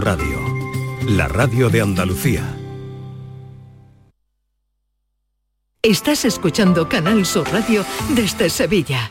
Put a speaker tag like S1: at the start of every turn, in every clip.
S1: Radio, la radio de Andalucía.
S2: Estás escuchando Canal Sur Radio desde Sevilla.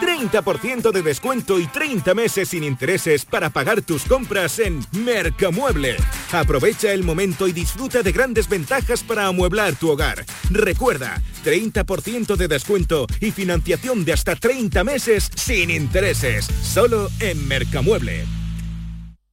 S3: 30% de descuento y 30 meses sin intereses para pagar tus compras en Mercamueble. Aprovecha el momento y disfruta de grandes ventajas para amueblar tu hogar. Recuerda, 30% de descuento y financiación de hasta 30 meses sin intereses. Solo en Mercamueble.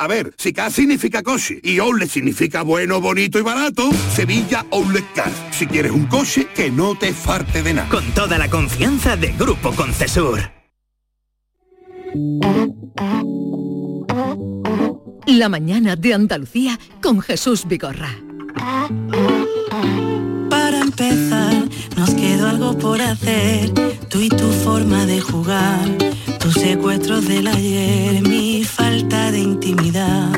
S4: A ver, si K significa coche y OLE significa bueno, bonito y barato, Sevilla Outlet Car. Si quieres un coche, que no te farte de nada.
S5: Con toda la confianza de Grupo Concesur.
S2: La mañana de Andalucía con Jesús Vigorra.
S6: Para empezar, nos quedó algo por hacer, tú y tu forma de jugar, tus secuestros del ayer, mi de intimidad,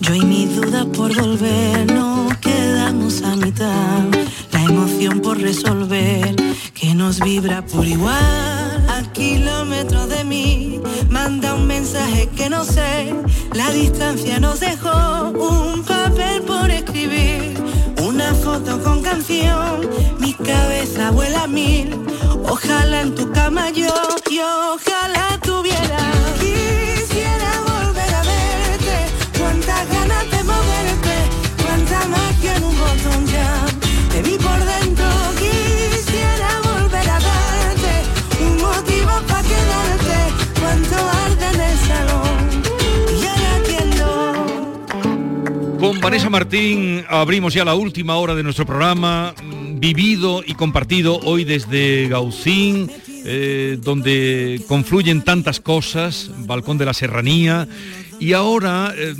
S6: yo y mis dudas por volver, nos quedamos a mitad, la emoción por resolver, que nos vibra por igual, a kilómetros de mí, manda un mensaje que no sé, la distancia nos dejó un papel por escribir una foto con canción, mi cabeza vuela a mil. Ojalá en tu cama yo, y ojalá tuviera.
S7: Con Vanessa Martín abrimos ya la última hora de nuestro programa, mm, vivido y compartido hoy desde Gaucín, eh, donde confluyen tantas cosas, Balcón de la Serranía, y ahora eh,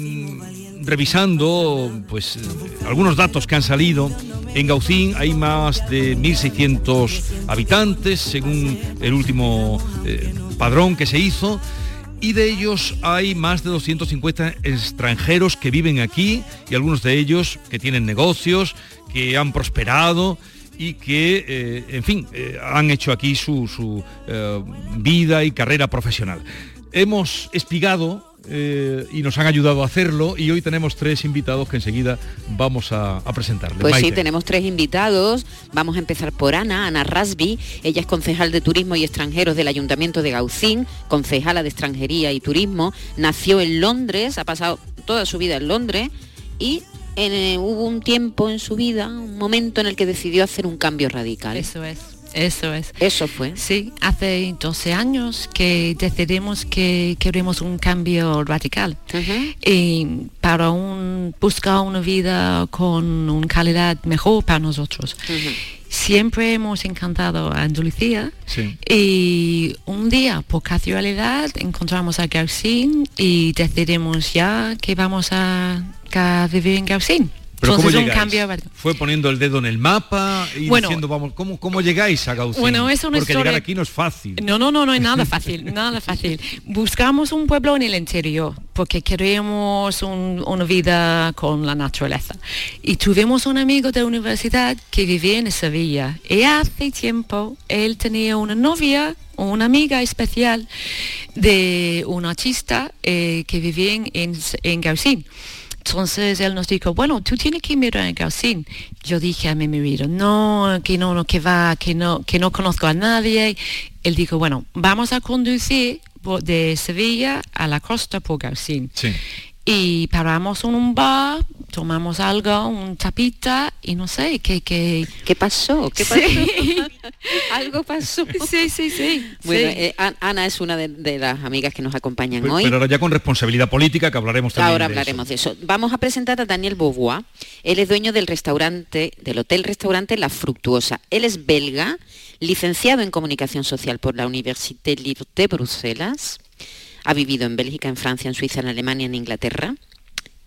S7: revisando pues eh, algunos datos que han salido, en Gaucín hay más de 1.600 habitantes, según el último eh, padrón que se hizo, y de ellos hay más de 250 extranjeros que viven aquí y algunos de ellos que tienen negocios, que han prosperado y que, eh, en fin, eh, han hecho aquí su, su, eh, vida y carrera profesional. Hemos espigado eh, y nos han ayudado a hacerlo y hoy tenemos tres invitados que enseguida vamos a, a presentarles.
S8: Pues sí,
S7: Maite.
S8: tenemos tres invitados. Vamos a empezar por Ana, Ana Rasby. Ella es concejal de Turismo y Extranjeros del Ayuntamiento de Gaucín, concejala de Extranjería y Turismo. Nació en Londres, ha pasado toda su vida en Londres y en, eh, hubo un tiempo en su vida, un momento en el que decidió hacer un cambio radical.
S9: Eso es. Eso es.
S8: Eso fue.
S9: Sí, hace 12 años que decidimos que queremos un cambio radical. Y para un, buscar una vida con una calidad mejor para nosotros. Siempre hemos encantado a Andalucía
S7: Sí.
S9: y un día, por casualidad, encontramos a Gaucín y decidimos ya que vamos a, a vivir en Gaucín.
S7: Pero. Fue poniendo el dedo en el mapa y
S9: Bueno,
S7: diciendo, vamos, ¿cómo, ¿cómo llegáis a Gaucín?
S9: Bueno, es una
S7: Porque
S9: historia-
S7: llegar aquí no es fácil.
S9: No, no, no, no es nada fácil, nada fácil. Buscamos un pueblo en el interior porque queremos un- una vida con la naturaleza. Y tuvimos un amigo de universidad que vivía en Sevilla y hace tiempo él tenía una novia, una amiga especial de un artista eh, que vivía en, en, en Gaucín. Entonces él nos dijo, bueno, tú tienes que mirar en Gaucín. Yo dije a mi marido, no, que no, no, que va, que no, que no conozco a nadie. Él dijo, bueno, vamos a conducir de Sevilla a la costa por Gaucín.
S7: Sí.
S9: Y paramos en un bar, tomamos algo, un chapita y no sé, ¿qué, qué...
S8: ¿Qué pasó? ¿Qué pasó? algo pasó.
S9: Sí, sí, sí.
S8: Bueno,
S9: sí.
S8: eh, An- Ana es una de, de las amigas que nos acompañan
S7: Pero
S8: hoy.
S7: pero ahora ya con responsabilidad política que hablaremos también
S8: Ahora
S7: de
S8: hablaremos de eso. Vamos a presentar a Daniel Beauvoir. Él es dueño del restaurante, del hotel-restaurante La Fructuosa. Él es belga, licenciado en comunicación social por la Université Libre de Bruselas. Ha vivido en Bélgica, en Francia, en Suiza, en Alemania, en Inglaterra.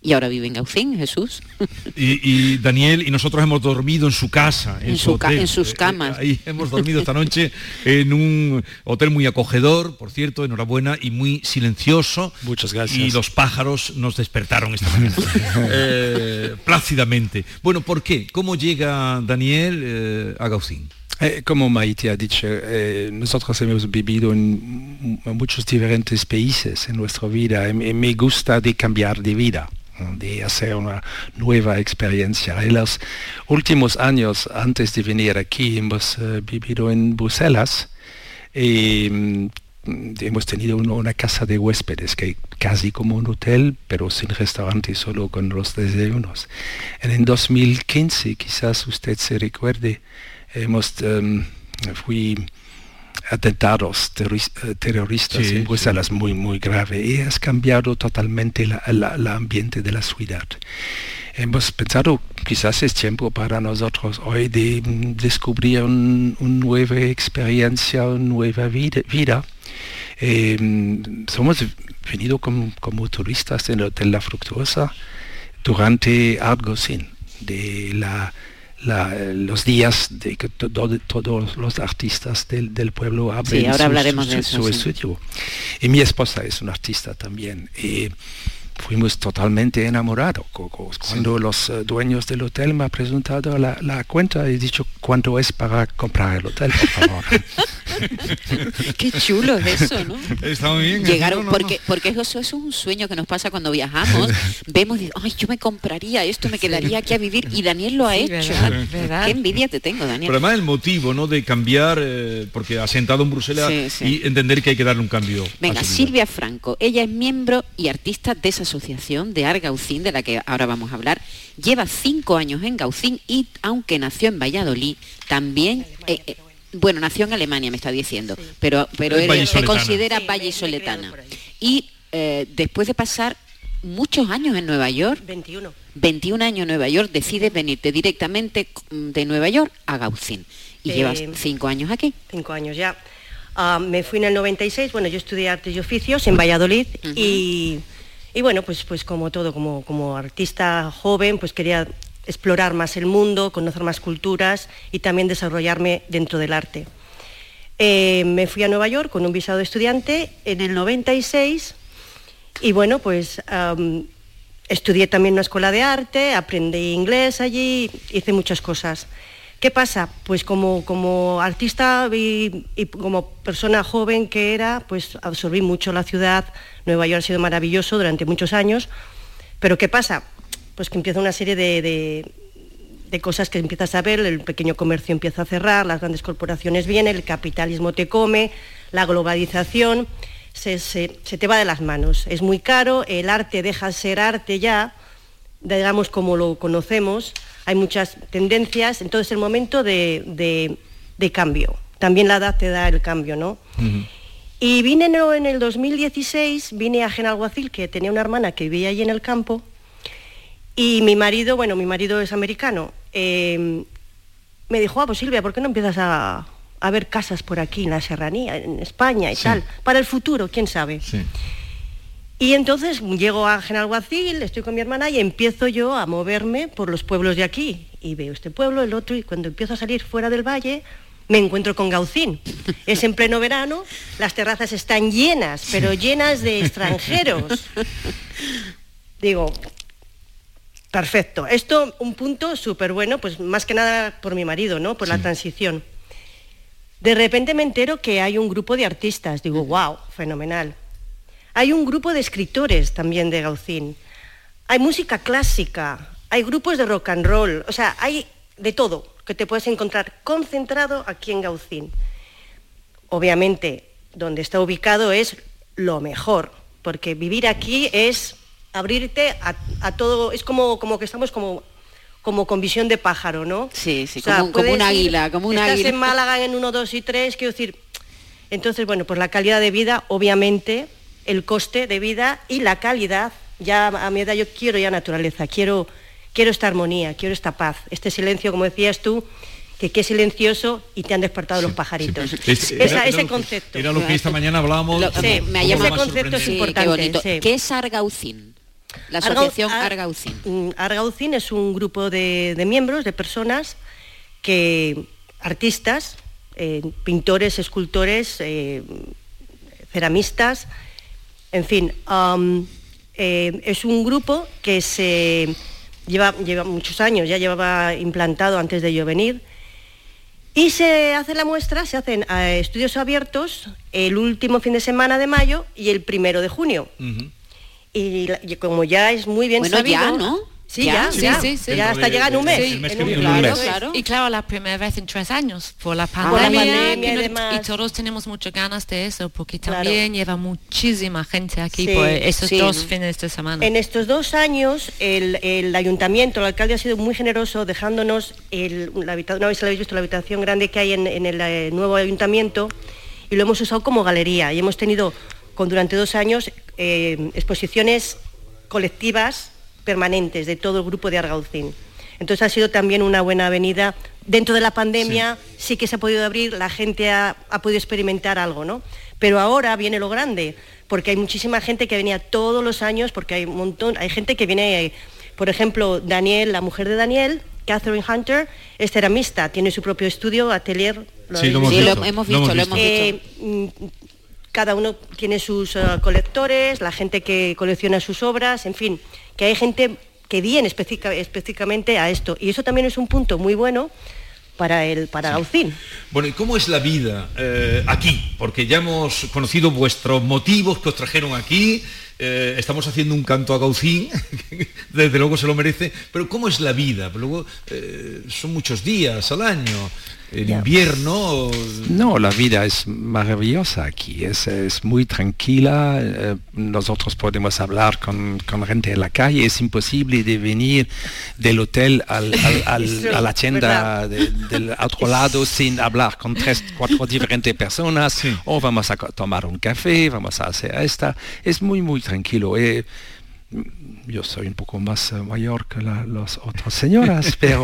S8: Y ahora vive en Gaucín, Jesús.
S7: Y, y Daniel y nosotros hemos dormido en su casa, en,
S8: En
S7: su
S8: su ca-
S7: hotel.
S8: en sus
S7: Eh, eh,
S8: camas.
S7: ahí hemos dormido esta noche en un hotel muy acogedor, por cierto, enhorabuena, y muy silencioso.
S10: Muchas gracias.
S7: Y los pájaros nos despertaron esta mañana. Eh, plácidamente. Bueno, ¿por qué? ¿Cómo llega Daniel eh, a Gaucín?
S10: Eh, como Maite ha dicho, eh, nosotros hemos vivido en, muchos diferentes países en nuestra vida y me- gusta de cambiar de vida de hacer una nueva experiencia. En los últimos años, antes de venir aquí, hemos eh, vivido en Bruselas y mm, hemos tenido una, casa de huéspedes, que casi como un hotel, pero sin restaurante, solo con los desayunos. En el 2015, quizás usted se recuerde, hemos em, fui atentados eh, terroristas
S7: Sí,
S10: en Bruselas muy muy grave y has cambiado totalmente la, la- la ambiente de la ciudad. Hemos pensado quizás es tiempo para nosotros hoy de mm, descubrir un- una nueva experiencia, una nueva vida. vida. Eh, somos venido como, como turistas en el Hotel La Fructuosa durante algo sin de la, la- los días de que to- to- todos los artistas del, del pueblo abren
S8: Sí, ahora
S10: su-
S8: hablaremos
S10: su,
S8: de
S10: su-
S8: eso,
S10: su
S8: sí.
S10: estudio. Y mi esposa es una artista también. Y fuimos totalmente enamorados. Cuando los eh, dueños del hotel me han presentado la, la cuenta, he dicho cuánto es para comprar el hotel, por favor.
S8: Qué chulo es eso, ¿no?
S7: Está muy bien.
S8: Llegaron,
S7: no, no, no.
S8: porque, porque eso, eso es un sueño que nos pasa cuando viajamos. Vemos, y, ay, yo me compraría esto, me quedaría aquí a vivir. Y Daniel lo ha
S9: Sí,
S8: hecho.
S9: verdad, verdad.
S8: Qué envidia te tengo, Daniel.
S7: Pero además el motivo, ¿no? De cambiar, eh, porque asentado en Bruselas
S8: Sí, sí.
S7: y entender que hay que darle un cambio.
S8: Venga. Silvia Franco, ella es miembro y artista de esa asociación de Argaucín, de la que ahora vamos a hablar. Lleva cinco años en Gaucín y aunque nació en Valladolid, también, eh, eh, bueno, nació en Alemania, me está diciendo, pero, pero
S7: Es
S8: él se considera
S11: Sí,
S8: vallisoletana. Y eh, después de pasar muchos años en Nueva York,
S11: 21.
S8: 21 años en Nueva York, decides venirte directamente de Nueva York a Gaucín. Y
S11: Eh,
S8: llevas cinco años aquí.
S11: cinco años ya. Ah, me fui en el 96, bueno, yo estudié artes y oficios en Valladolid y, y bueno, pues, pues como todo, como, como artista joven, pues quería explorar más el mundo, conocer más culturas y también desarrollarme dentro del arte. Eh, me fui a Nueva York con un visado de estudiante en el 96 y bueno, pues estudié también una escuela de arte, aprendí inglés allí, hice muchas cosas. ¿Qué pasa? Pues como, como artista y como persona joven que era, pues absorbí mucho la ciudad. Nueva York ha sido maravilloso durante muchos años. Pero ¿qué pasa? Pues que empieza una serie de, de- de cosas que empiezas a ver, el pequeño comercio empieza a cerrar, las grandes corporaciones vienen, el capitalismo te come, la globalización, se, se- se te va de las manos. Es muy caro, el arte deja de ser arte ya, digamos como lo conocemos, hay muchas tendencias, entonces el momento de, de- de cambio. También la edad te da el cambio, ¿no? Y vine en el- en el 2016, vine a Genalguacil, que tenía una hermana que vivía allí en el campo, y mi marido, bueno, mi marido es americano, eh, me dijo, ah, pues Silvia, ¿por qué no empiezas a, a ver casas por aquí, en la serranía, en España y
S7: Sí.
S11: tal? Para el futuro, quién sabe.
S7: Sí.
S11: Y entonces llego a Genalguacil, estoy con mi hermana y empiezo yo a moverme por los pueblos de aquí. Y veo este pueblo, el otro, y cuando empiezo a salir fuera del valle, me encuentro con Gaucín. Es en pleno verano, las terrazas están llenas, pero llenas de extranjeros. Digo, perfecto. Esto, un punto súper bueno, pues más que nada por mi marido, ¿no? Por la transición. De repente me entero que hay un grupo de artistas. Digo, wow, fenomenal. Hay un grupo de escritores también de Gaucín. Hay música clásica, hay grupos de rock and roll, o sea, hay de todo que te puedes encontrar concentrado aquí en Gaucín. Obviamente, donde está ubicado es lo mejor, porque vivir aquí es abrirte a, a todo, es como, como que estamos como como con visión de pájaro, ¿no?
S8: Sí, sí,
S11: O sea,
S8: como, un- como
S11: ir-
S8: águila, como un
S11: estás
S8: águila.
S11: en Málaga en 1, 2 y 3, quiero decir, entonces, bueno, pues la calidad de vida, obviamente, el coste de vida y la calidad, ya a mi edad yo quiero ya naturaleza, quiero, quiero esta armonía, quiero esta paz, este silencio, como decías tú, que qué silencioso y te han despertado los pajaritos.
S7: Es-
S11: Esa-
S7: era- era
S11: ese concepto.
S7: Era lo que esta mañana hablábamos.
S8: Lo-
S7: como-
S8: me, ha llamado
S7: más sorprendente.
S8: Sí,
S11: importante,
S8: qué bonito.
S11: sí.
S8: ¿Qué es Argaucín? La
S11: Argau-
S8: asociación
S11: Ar-
S8: Argaucín.
S11: Mm, Argaucín es un grupo de, de miembros, de personas que, artistas, eh, pintores, escultores, eh, ceramistas, en fin, am, eh, es un grupo que se lleva, lleva muchos años, ya llevaba implantado antes de yo venir, y se hace la muestra, se hacen eh, estudios abiertos el último fin de semana de mayo y el primero de junio. Y como ya es muy bien
S8: Bueno,
S11: sabido...
S8: ya, ¿no?
S11: Sí,
S8: Ya,
S11: ya,
S8: sí,
S11: ya,
S8: sí, sí.
S11: ya hasta llega en un mes.
S9: Sí,
S11: en
S9: en
S11: un-
S9: un
S11: claro,
S9: mes.
S11: claro.
S9: Y claro, la primera vez en tres años, por la
S11: Por la
S9: pandemia,
S11: y
S9: no- todos tenemos muchas ganas de eso, porque
S11: Claro.
S9: también lleva muchísima gente aquí
S11: Sí,
S9: por esos
S11: sí,
S9: dos
S11: ¿no?
S9: fines de semana.
S11: En estos dos años, el, el ayuntamiento, el alcalde ha sido muy generoso dejándonos, el, la habita- una vez la habéis visto, la habitación grande que hay en, en el eh, nuevo ayuntamiento y lo hemos usado como galería y hemos tenido con, durante dos años eh, exposiciones colectivas permanentes de todo el grupo de Argaucín. Entonces ha sido también una buena avenida. Dentro de la pandemia sí, que se ha podido abrir, la gente ha, ha podido experimentar algo, ¿no? Pero ahora viene lo grande, porque hay muchísima gente que venía todos los años, porque hay un montón, hay gente que viene, eh, por ejemplo, Daniel, la mujer de Daniel, Catherine Hunter, es ceramista, tiene su propio estudio, atelier.
S7: Sí, lo hemos
S8: Sí, lo
S7: visto.
S8: hemos visto, lo hemos
S11: Eh, mm, cada uno tiene sus eh, colectores, la gente que colecciona sus obras, en fin, que hay gente que viene específica- específicamente a esto. Y eso también es un punto muy bueno para el para Gaucín.
S7: Bueno, ¿y cómo es la vida eh, aquí? Porque ya hemos conocido vuestros motivos que os trajeron aquí, eh, estamos haciendo un canto a Gaucín, desde luego se lo merece, pero ¿cómo es la vida? Luego eh, son muchos días al año, el invierno...
S10: No, la vida es maravillosa aquí, es, es muy tranquila, eh, nosotros podemos hablar con, con gente en la calle, es imposible de venir del hotel al- al- al-
S12: Eso,
S10: a la tienda de- del otro lado sin hablar con tres, cuatro diferentes personas, o vamos a tomar un café, vamos a hacer esta, es muy, muy tranquilo. eh, yo soy un poco más eh, mayor que la- las otras señoras, pero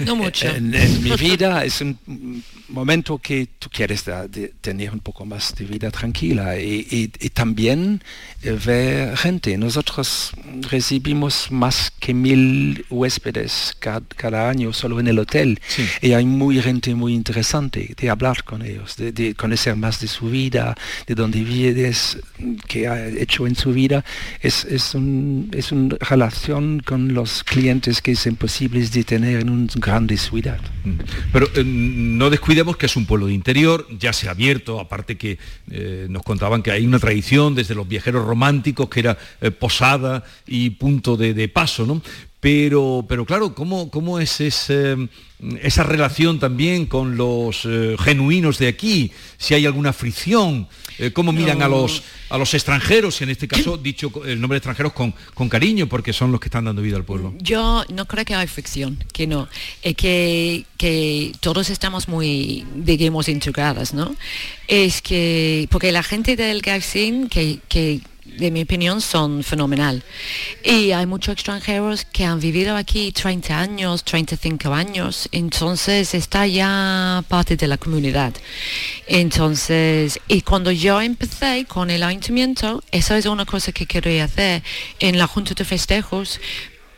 S9: No mucho.
S10: en, en mi vida es un momento que tú quieres de tener un poco más de vida tranquila y, y- y también eh, ver gente. Nosotros recibimos más que mil huéspedes cada, cada año solo en el hotel y hay muy gente muy interesante de hablar con ellos, de, de conocer más de su vida, de dónde vives, qué ha hecho en su vida. Es, es, un, es una relación con los clientes que es imposible de tener en una grande ciudad.
S7: Pero eh, no descuidemos que es un pueblo de interior, ya se ha abierto, aparte que eh, nos contaban que hay una tradición desde los viajeros románticos que era eh, posada y punto de, de paso, ¿no? Pero, pero claro, ¿cómo, cómo es ese, esa relación también con los eh, genuinos de aquí? Si hay alguna fricción, eh, cómo miran a los a los extranjeros, y en este caso dicho el nombre de extranjeros con, con cariño, porque son los que están dando vida al pueblo.
S9: Yo no creo que hay fricción, que no, es que, que todos estamos muy, digamos, integrados, ¿no? Es que, porque la gente del Garcín, que, que de mi opinión son fenomenal. Y hay muchos extranjeros que han vivido aquí 30 años, 35 años, entonces está ya parte de la comunidad. Entonces, y cuando yo empecé con el ayuntamiento, eso es una cosa que quería hacer en la Junta de Festejos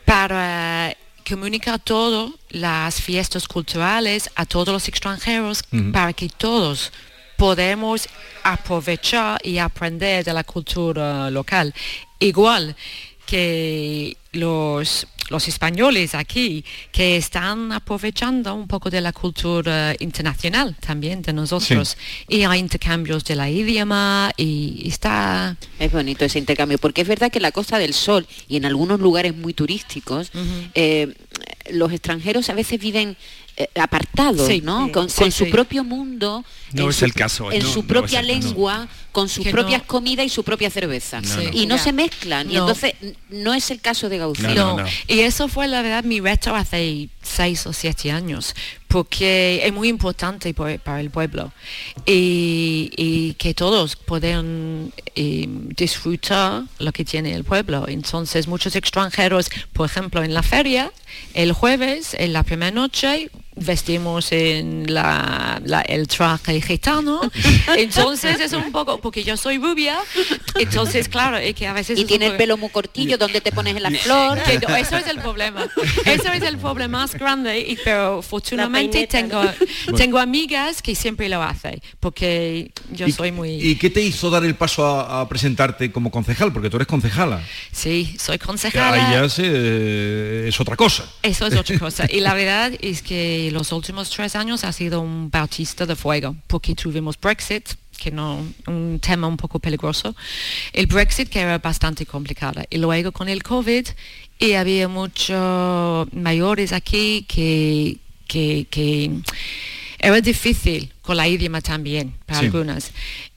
S9: para comunicar todo las fiestas culturales a todos los extranjeros para que todos podemos aprovechar y aprender de la cultura local. Igual que los, los españoles aquí que están aprovechando un poco de la cultura internacional también de nosotros. Y hay intercambios de la idioma y está...
S8: Es bonito ese intercambio, porque es verdad que en la Costa del Sol y en algunos lugares muy turísticos, eh, los extranjeros a veces viven eh, apartado,
S9: Sí,
S8: ¿no?
S9: sí,
S8: con,
S9: sí,
S8: con su
S9: sí.
S8: propio mundo.
S10: No
S8: en
S10: es
S8: su-
S10: el caso,
S8: En
S10: no,
S8: su propia lengua, con sus
S9: Que
S8: propias
S9: no-
S8: comidas y su propia cerveza.
S10: No, no.
S8: Y no
S9: Ya.
S8: se mezclan. Y entonces no es el caso de Gaucín.
S10: No,
S9: No,
S10: no.
S9: y eso fue la verdad mi reto hace seis o siete años, porque es muy importante por- para el pueblo y, y que todos puedan eh, disfrutar lo que tiene el pueblo. Entonces muchos extranjeros, por ejemplo, en la feria, el jueves, en la primera noche, vestimos en la, la- el traje gitano. Entonces es un poco, porque yo soy rubia, entonces claro, es que a veces...
S8: Y tiene el pelo muy cortillo, donde te pones en la flor.
S9: que eso es el problema. Eso es el problema más grande, y, pero afortunadamente
S11: peineta,
S9: tengo, tengo amigas que siempre lo hacen, porque yo
S7: ¿Y-
S9: soy muy...
S7: ¿Y qué te hizo dar el paso a, a presentarte como concejal? Porque tú eres concejala.
S9: sí, soy concejala.
S7: Ahí ya se- eh, es otra cosa.
S9: Eso es otra cosa. Y la verdad es que los últimos tres años ha sido un bautista de fuego, porque tuvimos Brexit, que no, un tema un poco peligroso. El Brexit que era bastante complicado. Y luego con el COVID, y había muchos mayores aquí que, que, que era difícil con la idioma también para
S7: Sí.
S9: algunas.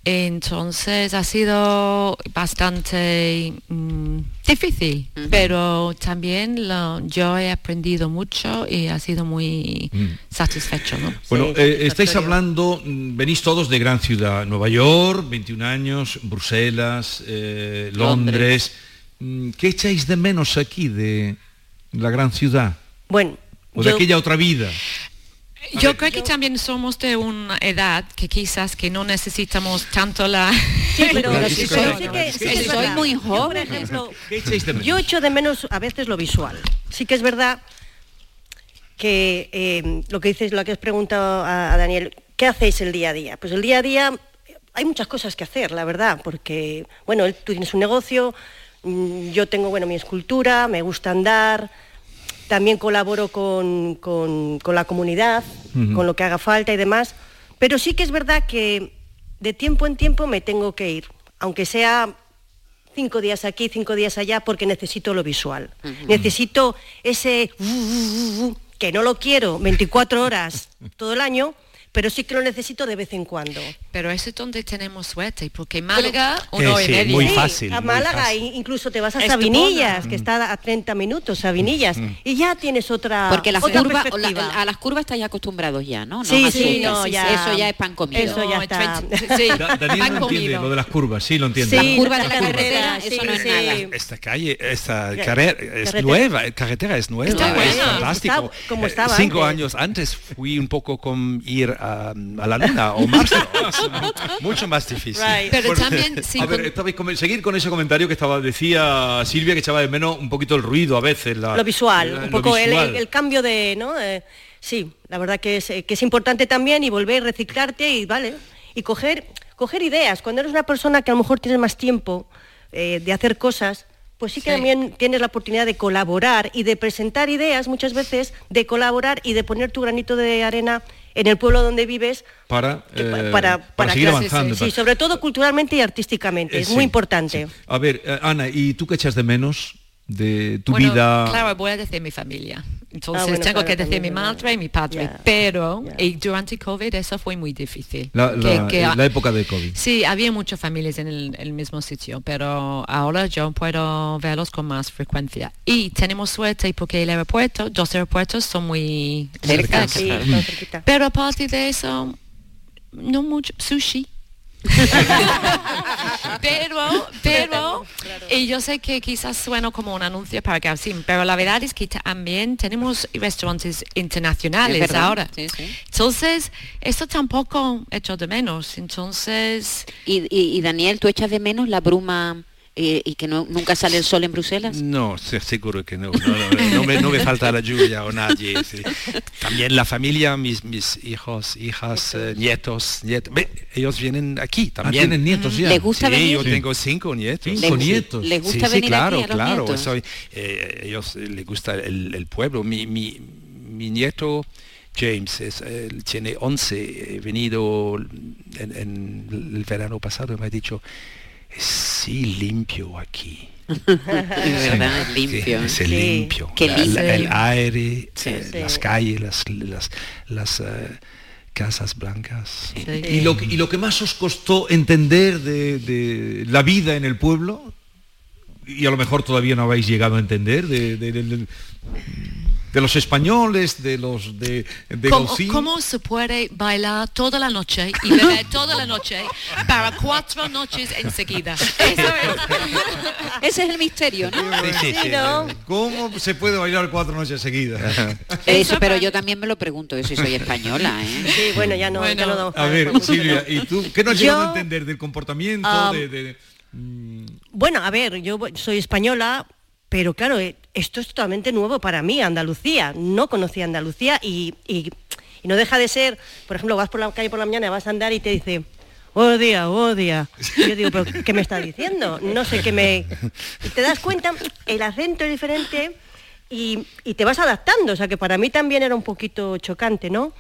S9: Entonces ha sido bastante mm, difícil, pero también lo- yo he aprendido mucho y ha sido muy
S7: Mm.
S9: satisfecho. ¿no?
S7: Bueno,
S11: Sí,
S7: eh, estáis hablando, mm, venís todos de gran ciudad, Nueva York, 21 años, Bruselas, eh, Londres. ¿Qué echáis de menos aquí de la gran ciudad?
S11: Bueno,
S7: ¿O de
S11: yo-
S7: aquella otra vida?
S9: Yo creo que también somos de una edad que quizás que no necesitamos tanto la...
S11: Sí, pero,
S7: Pero
S11: sí,
S7: sí,
S11: pero
S7: sí,
S11: sí que- sí que es
S8: soy muy
S11: Yo, por
S8: joven.
S11: ejemplo, yo echo de menos a veces lo visual. Sí que es verdad que eh, lo que dices, lo que has preguntado a, a Daniel, ¿qué hacéis el día a día? Pues el día a día hay muchas cosas que hacer, la verdad, porque, bueno, tú tienes un negocio, mm, yo tengo, bueno, mi escultura, me gusta andar, también colaboro con, con- con la comunidad, con lo que haga falta y demás, pero sí que es verdad que de tiempo en tiempo me tengo que ir, aunque sea cinco días aquí, cinco días allá, porque necesito lo visual. Necesito ese que no lo quiero 24 horas todo el año, pero sí que lo necesito de vez en cuando.
S9: Pero eso es donde tenemos suerte, porque Málaga, una
S10: Eh,
S9: y
S10: sí,
S9: media.
S10: muy
S11: Sí,
S10: fácil,
S11: a
S10: muy
S11: Málaga,
S10: fácil.
S11: incluso te vas a. Sabinillas, que está a 30 minutos, Sabinillas, y ya tienes otra
S8: Porque las
S11: otra
S8: curvas,
S11: perspectiva.
S8: la- a las curvas estáis acostumbrados ya, ¿no? No
S11: Sí, sí, no, ya-
S8: Eso ya es pan comido.
S11: Eso ya
S9: No,
S11: está.
S9: Sí,
S7: Da- Daniel
S9: han
S7: no entiende
S9: comido.
S7: lo de las curvas, sí, lo entiende.
S11: Sí,
S8: curva de
S11: las
S8: la carretera, eso
S11: sí,
S8: no es
S11: sí.
S8: nada.
S10: Esta calle, esta
S11: Ca-
S10: carrera es
S11: carretera.
S10: nueva, eh, carretera es nueva, es fantástico.
S11: como
S10: Eh,
S11: estaba
S10: Cinco años antes fui un poco con ir a, a la luna o Marte, mucho más difícil.
S9: Pero
S7: Bueno,
S9: también, sí,
S7: a ver,
S9: con-
S7: estabais con- seguir con ese comentario que estaba decía Silvia que echaba de menos un poquito el ruido a veces. la-
S11: lo visual,
S7: la-
S11: un poco el,
S7: visual.
S11: el- el cambio de, ¿no? Eh, sí, la verdad que es, eh, que es importante también y volver a reciclarte y vale, y coger, coger ideas. Cuando eres una persona que a lo mejor tienes más tiempo eh, de hacer cosas, pues sí que
S9: Sí.
S11: también tienes la oportunidad de colaborar y de presentar ideas muchas veces, de colaborar y de poner tu granito de arena en el pueblo donde vives
S7: para, eh,
S11: para, para
S7: seguir
S11: que-
S7: avanzando.
S11: Sí, sobre todo culturalmente y artísticamente,
S7: Eh,
S11: es
S7: sí,
S11: muy importante.
S7: sí. A ver, eh, Ana, ¿y tú qué echas de menos de tu
S9: Bueno,
S7: vida?
S9: Claro, voy a decir mi familia. Entonces
S11: Ah, bueno,
S9: tengo
S11: claro,
S9: que decir mi madre y mi padre. Pero y durante COVID eso fue muy difícil.
S7: La,
S9: Que-
S7: la-
S9: que-
S7: la época de COVID.
S9: Sí, había muchas familias en el, el mismo sitio, pero ahora yo puedo verlos con más frecuencia. Y tenemos suerte porque el aeropuerto, dos aeropuertos son muy
S8: Cerca,
S9: cerca.
S11: Sí.
S9: Pero aparte de eso, no mucho sushi. pero, pero, y yo sé que quizás suena como un anuncio para Gausim, pero la verdad es que también tenemos restaurantes internacionales ahora.
S8: sí, sí.
S9: Entonces, eso tampoco echo de menos. Entonces,
S8: Y, y- y, Daniel, ¿tú echas de menos la bruma eh, y que no- nunca sale el sol en Bruselas?
S10: No, se- seguro que no. No, no, no me, no me falta la lluvia o nadie. sí. También la familia, mis, mis hijos, hijas, eh, nietos, nietos. ve, ellos vienen aquí
S7: Ah,
S10: también.
S7: tienen nietos ya.
S8: ¿Les gusta
S10: sí,
S8: venir?
S10: yo
S7: Sí.
S10: tengo cinco nietos.
S7: Cinco
S8: ¿Les-
S7: nietos.
S8: ¿Les gusta
S10: sí, sí, claro,
S8: aquí a los
S10: claro.
S8: nietos?
S10: Soy, eh, ellos les gusta el, el pueblo. Mi, mi, mi nieto James es, él tiene 11, he venido en, en el verano pasado y me ha dicho, sí limpio aquí.
S8: Es verdad, es limpio.
S10: Sí, es limpio.
S8: Qué
S10: el aire,
S8: Sí.
S10: eh,
S8: Sí.
S10: las calles, las, las, las, eh, casas blancas.
S7: ¿Y lo, que- y lo que más os costó entender de, de la vida en el pueblo, y a lo mejor todavía no habéis llegado a entender, de, de- de- de- los españoles, de los de, de
S9: ¿Cómo,
S7: Gaucín?
S9: cómo se puede bailar toda la noche y beber toda la noche para cuatro noches enseguida? Eso es.
S8: Ese es el misterio, ¿no?
S7: Sí, sí,
S8: ¿no?
S7: ¿Cómo se puede bailar cuatro noches seguidas?
S8: Eso, pero yo también me lo pregunto, eso soy española, ¿eh?
S11: Sí, bueno, ya no, ya no damos
S7: A ver,
S11: para
S7: Silvia. ¿y tú qué no has
S11: Yo-
S7: llegado a entender del comportamiento?
S11: Ah,
S7: de, de-
S11: Bueno, a ver, yo soy española, pero claro, eh, esto es totalmente nuevo para mí, Andalucía. No conocía Andalucía y, y- y no deja de ser, por ejemplo, vas por la calle por la mañana, vas a andar y te dice, oh día, oh día. Y yo digo, pero ¿qué me está diciendo? No sé qué me... Y te das cuenta, el acento es diferente y, y te vas adaptando, o sea que para mí también era un poquito chocante, ¿no?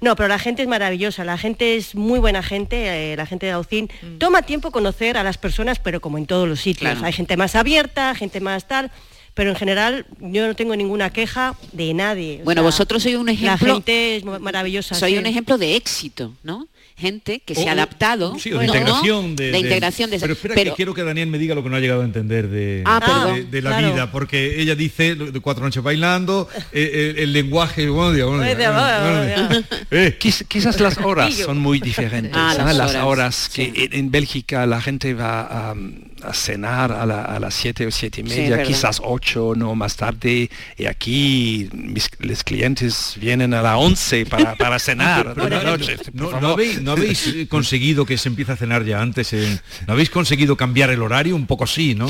S11: No, pero la gente es maravillosa, la gente es muy buena gente, eh, la gente de Aucín. Toma tiempo conocer a las personas, pero como en todos los sitios.
S8: Claro.
S11: Hay gente más abierta, gente más tal, pero en general yo no tengo ninguna queja de nadie.
S8: Bueno,
S11: sea,
S8: vosotros sois un ejemplo.
S11: La gente es ma- maravillosa.
S8: Soy
S11: sí.
S8: un ejemplo de éxito, ¿no? Gente que se
S7: O-
S8: ha adaptado.
S7: Sí, o de
S8: ¿no?
S7: integración.
S8: De,
S7: De,
S8: integración. De,
S7: pero espera,
S8: pero-
S7: que quiero que Daniel me diga lo que no ha llegado a entender de,
S8: Ah,
S7: de-
S8: perdón,
S7: de la
S8: claro.
S7: vida, porque ella dice de cuatro noches bailando, eh, el, el lenguaje, días, buenos días, buenos días. Eh.
S10: Quiz- quizás las horas son muy diferentes.
S8: Ah,
S10: ¿sabes?
S8: las
S10: las
S8: horas,
S10: horas, que en, en Bélgica la gente va a, a cenar a, la- a las siete o siete y
S8: Sí,
S10: media,
S8: verdad.
S10: quizás ocho, no más tarde. Y aquí mis los clientes vienen a las once para, para cenar.
S7: Pero
S10: por la
S7: no,
S10: noche,
S7: no- no habéis, no habéis, eh, conseguido que se empiece a cenar ya antes? eh? ¿No habéis conseguido cambiar el horario? Un poco sí, ¿no?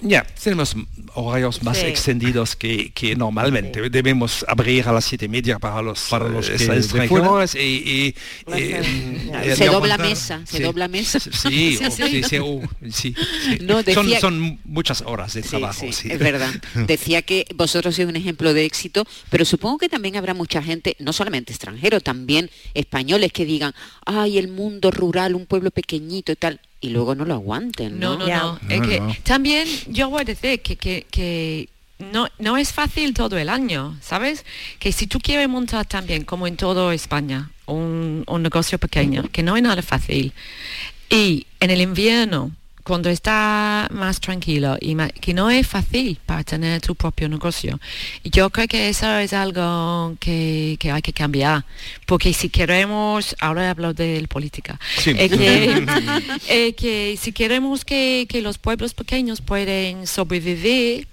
S10: Ya, tenemos horarios más
S11: Sí.
S10: extendidos que, que normalmente. Debemos abrir a las siete y media para los,
S7: Para los
S10: eh,
S7: que
S10: extranjeros y, eh,
S8: se dobla mesa, se
S10: Sí.
S8: dobla mesa.
S10: Sí,
S8: Sí,
S10: o-
S8: sí.
S10: sí, sí, sí, sí.
S8: No,
S10: son,
S8: decía-
S10: son muchas horas de
S8: Sí,
S10: trabajo.
S8: sí,
S10: sí.
S8: es verdad. Decía que vosotros sois un ejemplo de éxito, pero supongo que también habrá mucha gente, no solamente extranjeros, también españoles que digan, ay, el mundo rural, un pueblo pequeñito y tal, y luego no lo aguanten, ¿no?
S9: No, no, no. Es que
S7: no.
S9: también yo voy a decir que, que, que no, no es fácil todo el año, ¿sabes? Que si tú quieres montar también, como en toda España, un, un negocio pequeño, que no es nada fácil, y en el invierno, cuando está más tranquilo y ma- que no es fácil para tener tu propio negocio. Yo creo que eso es algo que, que hay que cambiar, porque si queremos, ahora hablo de política,
S7: Sí.
S9: eh, que, eh, que si queremos que, que los pueblos pequeños pueden sobrevivir,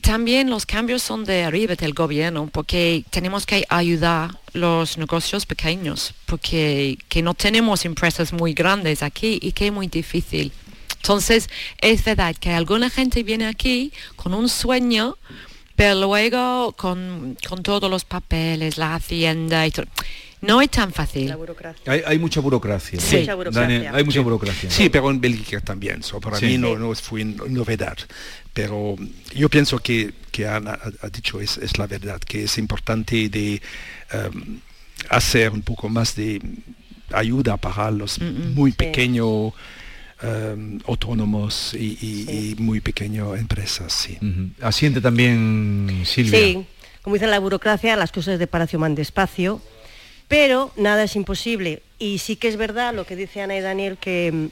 S9: también los cambios son de arriba del gobierno, porque tenemos que ayudar los negocios pequeños, porque que no tenemos empresas muy grandes aquí y que es muy difícil. Entonces, es verdad que alguna gente viene aquí con un sueño, pero luego con, con todos los papeles, la hacienda y todo. No es tan fácil.
S11: La burocracia.
S7: Hay, hay mucha burocracia.
S11: Sí. Mucha burocracia.
S7: Daniel, hay mucha burocracia.
S10: Sí, pero en Bélgica también. So, para
S7: Sí.
S10: mí no, no fue no- novedad. Pero yo pienso que, que Ana ha, dicho es, es la verdad, que es importante de em, hacer un poco más de ayuda para los muy pequeños em, autónomos y, y- y muy pequeñas empresas. Sí.
S7: Asiente también Silvia.
S11: Sí, como dice la burocracia, las cosas de Palacio van despacio, pero nada es imposible. Y sí que es verdad lo que dice Ana y Daniel, que mm,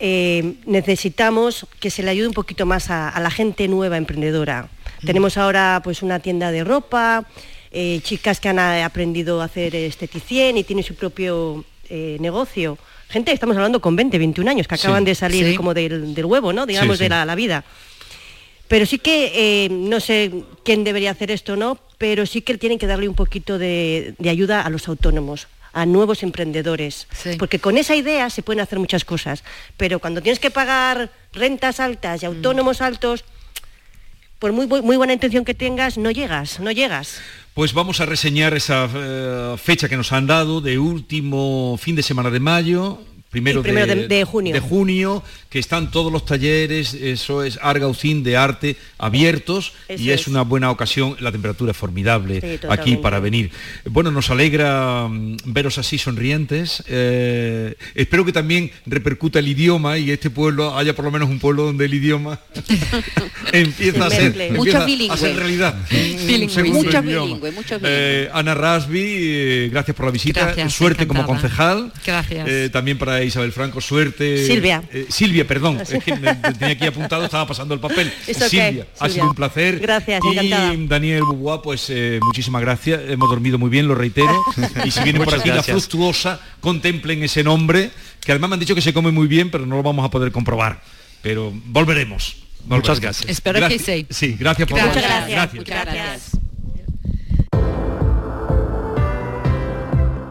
S11: eh, necesitamos que se le ayude un poquito más a, a la gente nueva emprendedora. Tenemos ahora pues una tienda de ropa, eh, chicas que han aprendido a hacer esteticien y tienen su propio eh, negocio. Gente, estamos hablando con 20, 21 años, que
S7: Sí.
S11: acaban de salir
S9: Sí.
S11: como del, del huevo, ¿no? Digamos,
S7: sí.
S11: de la, la vida. Pero sí que, eh, no sé quién debería hacer esto, ¿no? Pero sí que tienen que darle un poquito de, de ayuda a los autónomos, a nuevos emprendedores. Porque con esa idea se pueden hacer muchas cosas. Pero cuando tienes que pagar rentas altas y autónomos altos, por muy, muy buena intención que tengas, no llegas, no llegas.
S7: Pues vamos a reseñar esa eh, fecha que nos han dado de último fin de semana de mayo, primero,
S11: de- de junio.
S7: de junio, que están todos los talleres, eso es Argaucín de arte abiertos
S11: Eso
S7: y es,
S11: es.
S7: una buena ocasión, la temperatura es formidable
S11: Sí,
S7: aquí para venir. Bueno, nos alegra mm, veros así sonrientes. eh, espero que también repercuta el idioma y este pueblo haya por lo menos un pueblo donde el idioma empieza a
S8: Se
S7: ser, empieza a realidad.
S8: Muchos
S7: idioma.
S8: bilingües, muchos
S7: Eh, Ana Rasby, eh, gracias por la visita,
S9: Gracias,
S7: suerte como concejal.
S9: Gracias.
S7: Eh, también para Isabel Franco, suerte.
S11: Silvia.
S7: Eh, Silvia, perdón, es que me- me tenía aquí apuntado, estaba pasando el papel.
S11: Okay,
S7: Silvia, ha
S11: Silvia.
S7: sido un placer.
S11: Gracias,
S7: y
S11: encantada.
S7: Daniel Bubuá, pues eh, muchísimas gracias. Hemos dormido muy bien, lo reitero. Y si vienen por
S10: Muchas
S7: aquí la fructuosa, contemplen ese nombre, que además me han dicho que se come muy bien, pero no lo vamos a poder comprobar. Pero volveremos.
S10: Muchas
S7: volveremos.
S10: gracias.
S9: Espero que sí.
S7: Sí, gracias por
S9: Gracias.
S7: la
S11: Muchas gracias.
S8: gracias.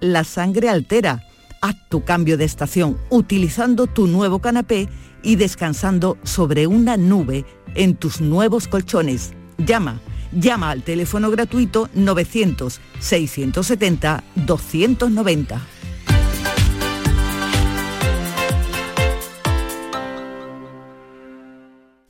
S12: la sangre altera. Haz tu cambio de estación utilizando tu nuevo canapé y descansando sobre una nube en tus nuevos colchones. Llama, llama al teléfono gratuito 900-670-290.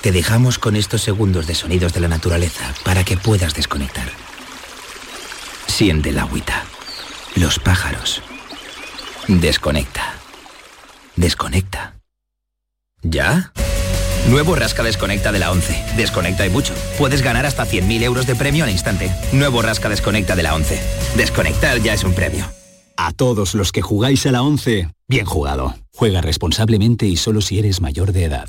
S13: Te dejamos con estos segundos de sonidos de la naturaleza para que puedas desconectar. Siente el agüita, los pájaros. Desconecta. Desconecta. ¿Ya? Nuevo Rasca Desconecta de la 11. Desconecta y mucho. Puedes ganar hasta 100.000 euros de premio al instante. Nuevo Rasca Desconecta de la 11. Desconectar ya es un premio.
S14: A todos los que jugáis a la 11, bien jugado. Juega responsablemente y solo si eres mayor de edad.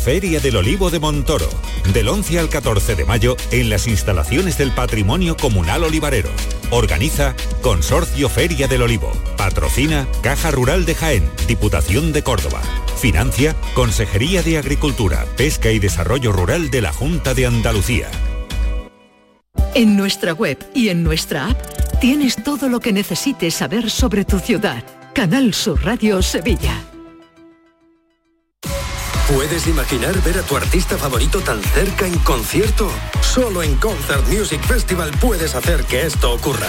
S15: Feria del Olivo de Montoro, del 11 al 14 de mayo en las instalaciones del Patrimonio Comunal Olivarero. Organiza Consorcio Feria del Olivo. Patrocina Caja Rural de Jaén, Diputación de Córdoba. Financia Consejería de Agricultura, Pesca y Desarrollo Rural de la Junta de Andalucía.
S2: En nuestra web y en nuestra app tienes todo lo que necesites saber sobre tu ciudad. Canal Sur Radio Sevilla.
S4: ¿Puedes imaginar ver a tu artista favorito tan cerca en concierto? Solo en Concert Music Festival puedes hacer que esto ocurra.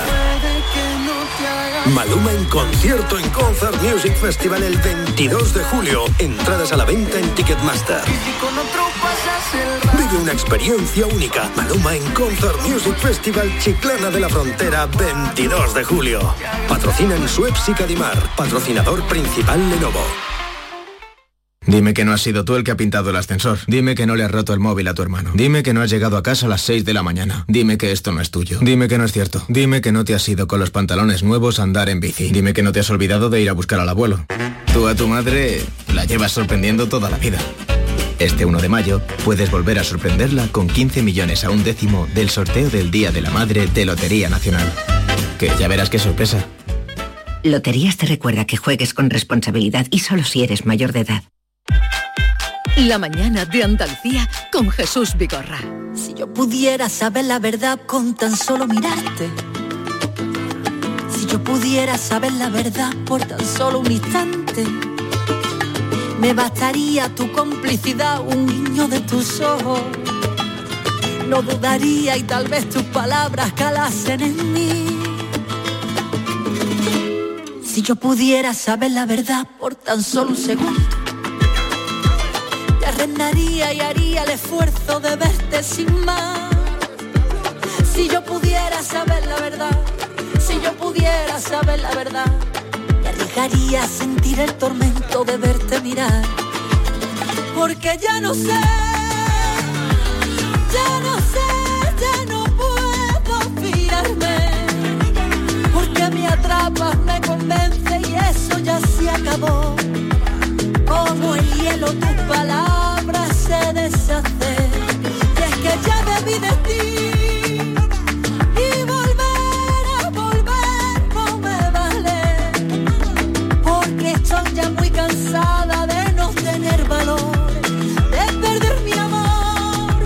S4: Maluma en concierto en Concert Music Festival el 22 de julio. Entradas a la venta en Ticketmaster. Vive una experiencia única. Maluma en Concert Music Festival Chiclana de la Frontera 22 de julio. Patrocinan Suez y Cadimar. Patrocinador principal Lenovo.
S16: Dime que no has sido tú el que ha pintado el ascensor. Dime que no le has roto el móvil a tu hermano. Dime que no has llegado a casa a las 6 de la mañana. Dime que esto no es tuyo. Dime que no es cierto. Dime que no te has ido con los pantalones nuevos a andar en bici. Dime que no te has olvidado de ir a buscar al abuelo. Tú a tu madre la llevas sorprendiendo toda la vida. Este 1 de mayo puedes volver a sorprenderla con 15 millones a un décimo del sorteo del Día de la Madre de Lotería Nacional. Que ya verás qué sorpresa.
S17: Loterías te recuerda que juegues con responsabilidad y solo si eres mayor de edad.
S2: La mañana de Andalucía con Jesús Vigorra.
S6: Si yo pudiera saber la verdad con tan solo mirarte. Si yo pudiera saber la verdad por tan solo un instante. Me bastaría tu complicidad, un niño de tus ojos. No dudaría y tal vez tus palabras calasen en mí. Si yo pudiera saber la verdad por tan solo un segundo te arrendaría y haría el esfuerzo de verte sin más. Si yo pudiera saber la verdad, si yo pudiera saber la verdad, me arriesgaría a sentir el tormento de verte mirar. Porque ya no sé, ya no sé, ya no puedo fiarme. Porque me atrapas, me convence y eso ya se acabó como el hielo tus palabras se deshacen. Y es que ya debí de ti y volver a volver no me vale. Porque estoy ya muy cansada de no tener valor, de perder mi amor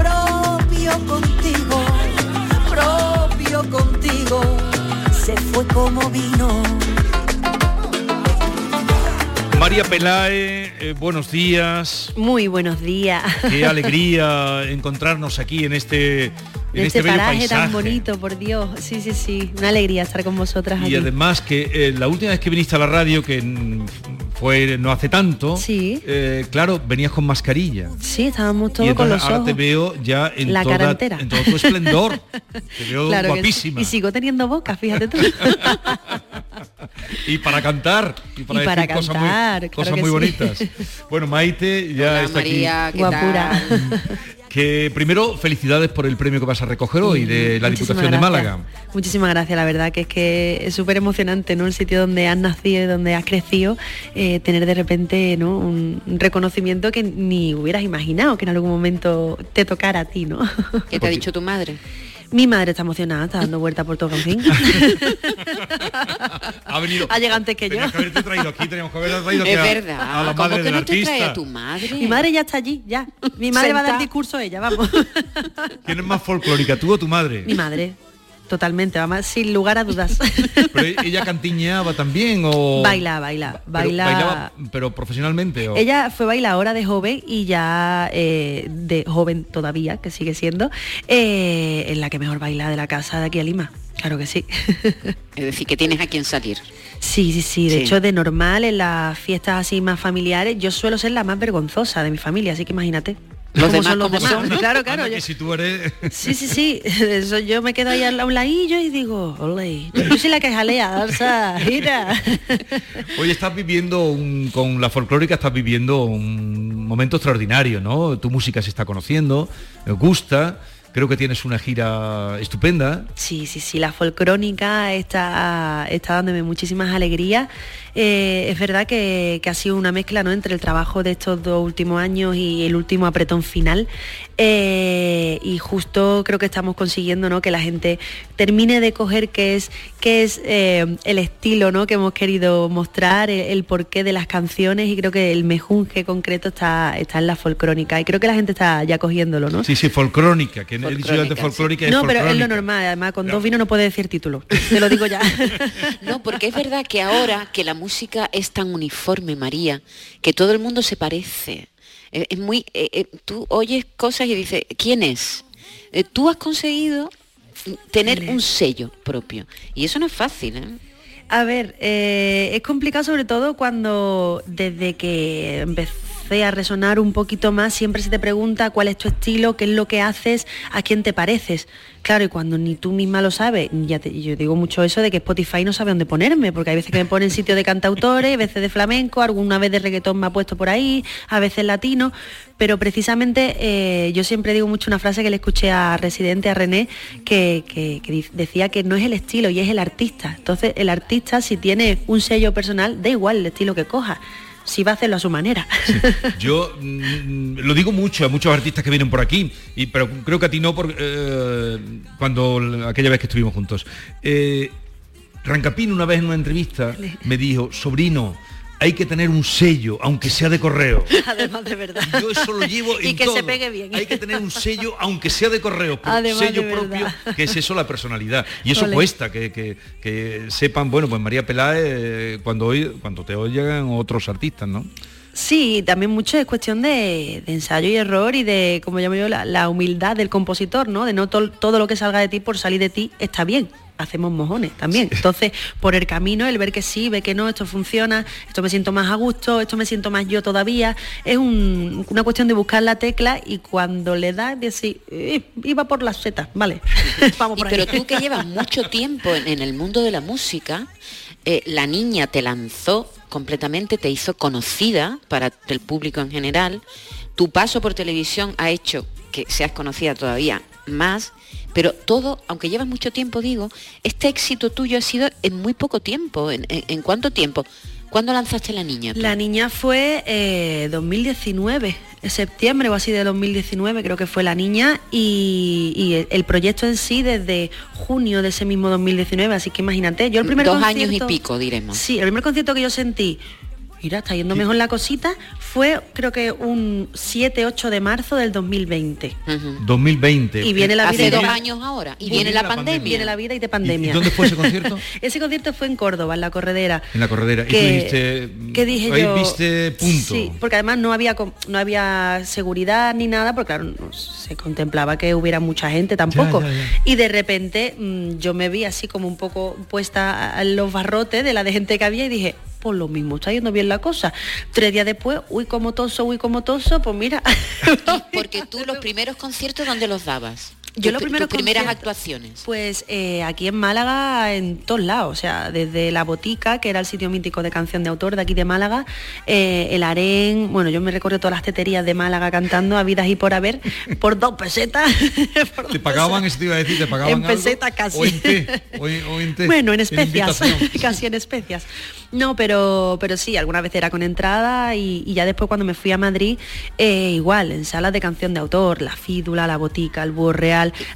S6: propio contigo, propio contigo. Se fue como vino.
S7: María Pelae, eh, buenos días.
S18: Muy buenos días.
S7: Qué alegría encontrarnos aquí en este, en este,
S18: este
S7: bello
S18: paraje
S7: paisaje.
S18: tan bonito, por Dios. Sí, sí, sí. Una alegría estar con vosotras
S7: Y
S18: aquí.
S7: además que eh, la última vez que viniste a la radio, que fue no hace tanto,
S18: Sí.
S7: eh, claro, venías con mascarilla.
S18: Sí, estábamos
S7: y
S18: todos con
S7: entonces
S18: los
S7: ahora
S18: ojos.
S7: te veo ya en,
S18: La
S7: toda, en todo tu esplendor. te veo
S18: Claro sí.
S7: guapísima.
S18: Y sigo teniendo boca, fíjate tú.
S7: Y para cantar. Y para,
S18: Y para
S7: decir cosas muy- cosas
S18: sí.
S7: bonitas. Bueno, Maite ya
S8: Hola,
S7: está
S8: María,
S7: aquí.
S8: ¿qué
S18: Guapura.
S7: Que primero, felicidades por el premio que vas a recoger hoy de la
S18: Muchísimas
S7: Diputación de. Málaga.
S18: Muchísimas gracias, la verdad que es que es súper emocionante, ¿no? El sitio donde has nacido y donde has crecido, eh, tener de repente ¿no? un un reconocimiento que ni hubieras imaginado que en algún momento te tocara a ti, ¿no?
S8: ¿Qué te ha dicho tu madre?
S18: Mi madre está emocionada, está dando vuelta por todo Cancín.
S7: Ha venido.
S18: Ha llegado antes que yo.
S7: Que haberte traído aquí, teníamos que haber traído aquí
S8: Es
S7: a-
S8: verdad.
S7: a la
S8: ¿Cómo
S7: madre
S8: que
S7: del
S8: no te trae
S7: artista.
S8: a tu madre?
S18: Mi madre ya está allí, ya. Mi madre va a dar discurso ella, vamos.
S7: ¿Quién es más folclórica, tú o tu madre?
S18: Mi madre, totalmente, vamos, sin lugar a dudas.
S7: Pero ella cantiñeaba también o
S18: baila, baila,
S7: Pero
S18: baila.
S7: bailaba, pero profesionalmente o
S18: Ella fue bailadora de joven y ya eh, de joven todavía, que sigue siendo, eh, en la que mejor baila de la casa de aquí a Lima. Claro que sí.
S8: Es decir, que tienes a quien salir.
S18: Sí, sí, sí. De
S8: Sí.
S18: hecho, de normal, en las fiestas así más familiares, yo suelo ser la más vergonzosa de mi familia, así que imagínate.
S8: Los demás,
S18: son los
S8: ¿cómo
S18: demás.
S8: son?
S18: Claro, claro.
S7: Anda,
S18: yo-
S7: si tú eres
S18: Sí, sí, sí. Eso yo me quedo ahí a un ladillo y digo, ole, yo, yo soy la que jalea, o sea, mira.
S7: Hoy estás viviendo un- con la folclórica estás viviendo un momento extraordinario, ¿no? Tu música se está conociendo, me gusta, creo que tienes una gira estupenda.
S18: Sí, sí, sí, la folcrónica está, está dándome muchísimas alegrías. Eh, es verdad que, que ha sido una mezcla ¿no? entre el trabajo de estos dos últimos años y el último apretón final. Eh, y justo creo que estamos consiguiendo ¿no? que la gente termine de coger qué es, qué es eh, el estilo ¿no? que hemos querido mostrar, el, el porqué de las canciones y creo que el mejunje concreto está, está en la folcrónica y creo que la gente está ya cogiéndolo, ¿no?
S7: Sí, sí, folcrónica, que folclórica.
S18: No, pero es lo normal, además con dos vinos no puede decir título, te lo digo ya.
S8: No, porque es verdad que ahora que la música es tan uniforme, María, que todo el mundo se parece. Es muy, eh, eh, tú oyes cosas y dices, ¿quién es? Eh, tú has conseguido tener un sello propio y eso no es fácil, ¿eh?
S18: A ver, eh, es complicado sobre todo cuando desde que a resonar un poquito más, siempre se te pregunta cuál es tu estilo, qué es lo que haces, a quién te pareces. Claro, y cuando ni tú misma lo sabes, ya te- yo digo mucho eso de que Spotify no sabe dónde ponerme, porque hay veces que me pone en sitio de cantautores, veces de flamenco, alguna vez de reggaetón me ha puesto por ahí, a veces latino, pero precisamente eh, yo siempre digo mucho una frase que le escuché a Residente, a René, que, que- decía que no es el estilo y es el artista. Entonces el artista si tiene un sello personal, da igual el estilo que coja, si va a hacerlo a su manera.
S7: Yo mm, lo digo mucho a muchos artistas que vienen por aquí, y, pero creo que a ti no, por, eh, cuando aquella vez que estuvimos juntos. Eh, Rancapín una vez en una entrevista me dijo, sobrino, hay que tener un sello, aunque sea de correo.
S18: Además de verdad.
S7: Yo eso lo llevo
S18: y
S7: en
S18: que se
S7: todo.
S18: pegue bien.
S7: Hay que tener un sello, aunque sea de correo,
S18: Además
S7: sello
S18: de
S7: propio, que es eso la personalidad. Y eso
S18: Ole.
S7: cuesta, que, que- que sepan, bueno, pues María Peláez, cuando, oye- cuando te oigan otros artistas, ¿no?
S18: Sí, también mucho es cuestión de, de ensayo y error y de, como llamo yo, la, la humildad del compositor, ¿no? De no todo lo que salga de ti por salir de ti está bien. Hacemos mojones también. Entonces, por el camino, el ver que sí, ve que no, esto funciona, esto me siento más a gusto, esto me siento más yo todavía, es un- una cuestión de buscar la tecla y cuando le das, decir, "Eh, iba por las setas, vale, vamos
S8: Y
S18: por ahí.
S8: pero tú que llevas mucho tiempo en, en el mundo de la música, eh, la niña te lanzó completamente, te hizo conocida para el público en general. Tu paso por televisión ha hecho que seas conocida todavía más, pero todo, aunque llevas mucho tiempo, digo, este éxito tuyo ha sido en muy poco tiempo. ¿En, en- en cuánto tiempo? ¿Cuándo lanzaste la niña? tú?
S18: La niña fue eh, 2019, en septiembre o así de 2019 creo que fue la niña y, y el- proyecto en sí desde junio de ese mismo 2019, así que imagínate, yo el primer
S8: Dos años y pico, diremos.
S18: Sí, el primer concierto que yo sentí, mira, está yendo mejor la cosita, fue creo que un 7-8 de marzo del 2020.
S7: 2020.
S18: Y viene la vida
S8: Hace
S18: y
S8: dos años ahora. Y
S18: y
S8: viene la pandemia.
S18: Viene la vida y de pandemia.
S7: ¿Y dónde fue ese concierto?
S18: ese concierto fue en Córdoba, en la corredera.
S7: En la corredera. y tú
S18: Que-
S7: dijiste,
S18: ¿Qué dije
S7: ahí
S18: yo?
S7: viste punto.
S18: Sí, porque además no había no había seguridad ni nada, porque claro, no se contemplaba que hubiera mucha gente tampoco.
S7: Ya, ya, ya.
S18: Y de repente mm, yo me vi así como un poco puesta a los barrotes de la de gente que había y dije, por lo mismo, está yendo bien la cosa. Tres días después, uy, como toso, uy, como toso, pues mira.
S8: Porque tú los primeros conciertos, ¿dónde los dabas?
S18: Yo
S8: Tus
S18: los
S8: pri-
S18: primeros
S8: tus primeras actuaciones.
S18: Pues eh, aquí en Málaga, en todos lados, o sea, desde La Botica, que era el sitio mítico de canción de autor de aquí de Málaga, eh, el Arén, bueno, yo me recorro todas las teterías de Málaga cantando a vidas y por haber, por dos pesetas.
S7: ¿Te pagaban, eso te iba a decir, te pagaban
S18: En pesetas casi.
S7: ¿O en qué? ¿O en, o en té?
S18: Bueno, en especias, casi en especias. No, pero, pero sí, alguna vez era con entrada y, y ya después cuando me fui a Madrid, eh, igual, en salas de canción de autor, La Fídula, La Botica, El Búho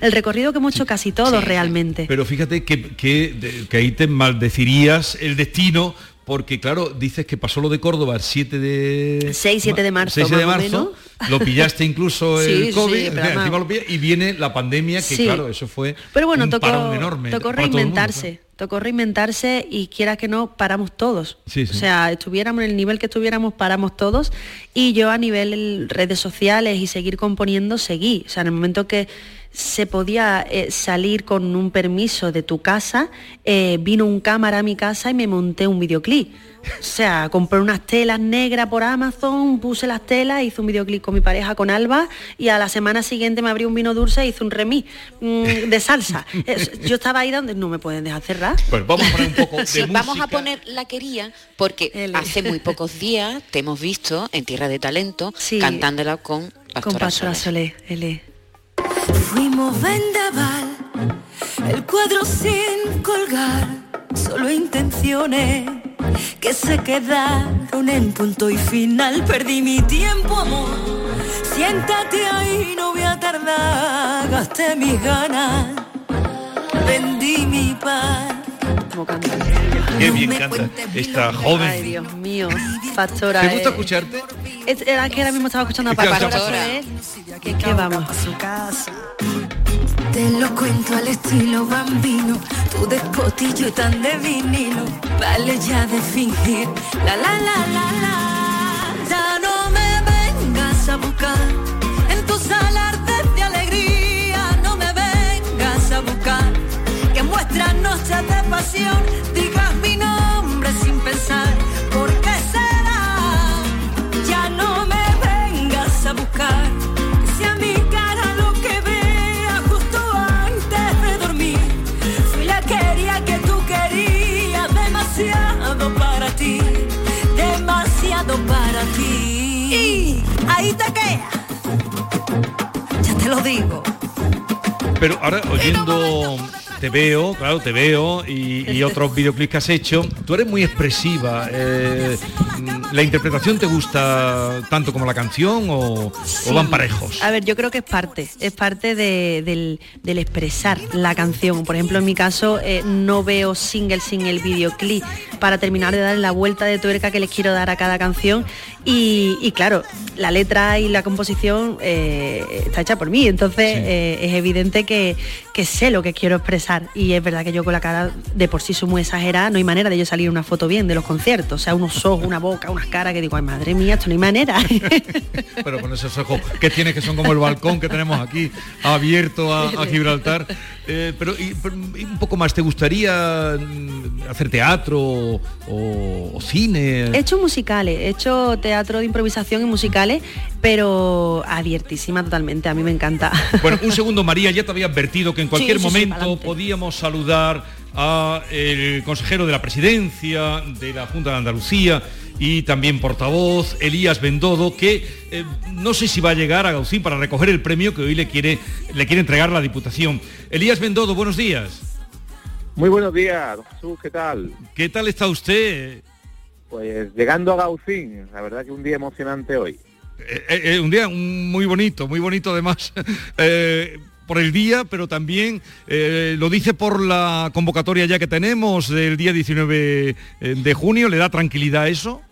S18: El recorrido que hemos hecho casi todos realmente.
S7: Pero fíjate que, que, que ahí te maldecirías el destino, porque claro, dices que pasó lo de Córdoba el 7 de...
S18: 6, 7 de marzo,
S7: 6 de marzo, lo pillaste incluso el
S18: sí,
S7: COVID, encima lo y viene la pandemia, que
S18: Sí.
S7: claro, eso fue
S18: Pero bueno,
S7: un
S18: tocó,
S7: enorme.
S18: tocó
S7: mundo,
S18: reinventarse, tocó reinventarse y quiera que no, paramos todos. O sea, estuviéramos en el nivel que estuviéramos, paramos todos. Y yo a nivel redes sociales y seguir componiendo, seguí. O sea, en el momento que se podía eh, salir con un permiso de tu casa, eh, vino un cámara a mi casa y me monté un videoclip. O sea, compré unas telas negras por Amazon, puse las telas, hice un videoclip con mi pareja, con Alba, y a la semana siguiente me abrí un vino dulce e hice un remix mm, de salsa. Yo estaba ahí donde no me pueden dejar cerrar.
S7: Pues vamos a poner un poco de
S8: Sí,
S7: música.
S8: vamos a poner la quería porque hace muy pocos días te hemos visto en Tierra de Talento cantándola con Pastora,
S18: con Pastora. Solé, L.
S6: fuimos vendaval, el cuadro sin colgar, solo intenciones que se quedaron en punto y final. Perdí mi tiempo, amor. Siéntate ahí, no voy a tardar. Gasté mis ganas, vendí mi paz.
S7: Qué bien canta esta joven.
S18: Ay, Dios mío, Pastora.
S7: ¿Te gusta escucharte?
S18: es- era que ahora mismo estaba escuchando a Pastora. ¿eh? ¿Qué, qué vamos?
S6: Te lo cuento al estilo bambino, tu despotillo tan de vinilo, vale ya de fingir. La la la la la, pasión, digas mi nombre sin pensar, ¿por qué será? Ya no me vengas a buscar, que sea mi cara lo que vea justo antes de dormir. Fui la quería que tú querías, demasiado para ti, demasiado para ti. Y ahí te queda, ya te lo digo.
S7: Pero ahora oyendo te veo, claro, te veo y, y otros videoclips que has hecho, tú eres muy expresiva. eh, ¿La interpretación te gusta tanto como la canción o, o van parejos?
S18: A ver, yo creo que es parte, es parte de- del, del expresar la canción. Por ejemplo, en mi caso, eh, no veo single sin el videoclip para terminar de dar la vuelta de tuerca que les quiero dar a cada canción. Y, y claro, la letra y la composición eh, está hecha por mí, entonces eh, es evidente que, que sé lo que quiero expresar. Y es verdad que yo con la cara de por sí soy muy exagerada, no hay manera de yo salir una foto bien de los conciertos. O sea, unos ojos, una boca, unas caras que digo, ay madre mía, esto no hay manera.
S7: Pero con esos ojos que tienes que son como el balcón que tenemos aquí abierto a, a Gibraltar. Eh, pero y, pero, y un poco más, ¿te gustaría mm, hacer teatro o, o cine?
S18: He hecho musicales, he hecho teatro de improvisación y musicales, pero abiertísima totalmente, a mí me encanta.
S7: Bueno, un segundo, María, ya te había advertido que en cualquier
S18: Sí, sí, sí,
S7: momento podíamos saludar a el consejero de la presidencia de la Junta de Andalucía y también portavoz, Elías Bendodo, que eh, no sé si va a llegar a Gaucín para recoger el premio que hoy le quiere, le quiere entregar la Diputación. Elías Bendodo, buenos días.
S19: Muy buenos días, don Jesús, ¿qué tal?
S7: ¿Qué tal está usted?
S19: Pues llegando a Gaucín, la verdad que un día emocionante hoy.
S7: Eh, eh, un día muy bonito, muy bonito además, eh, por el día, pero también eh, lo dice por la convocatoria ya que tenemos del día 19 de junio, ¿le da tranquilidad eso?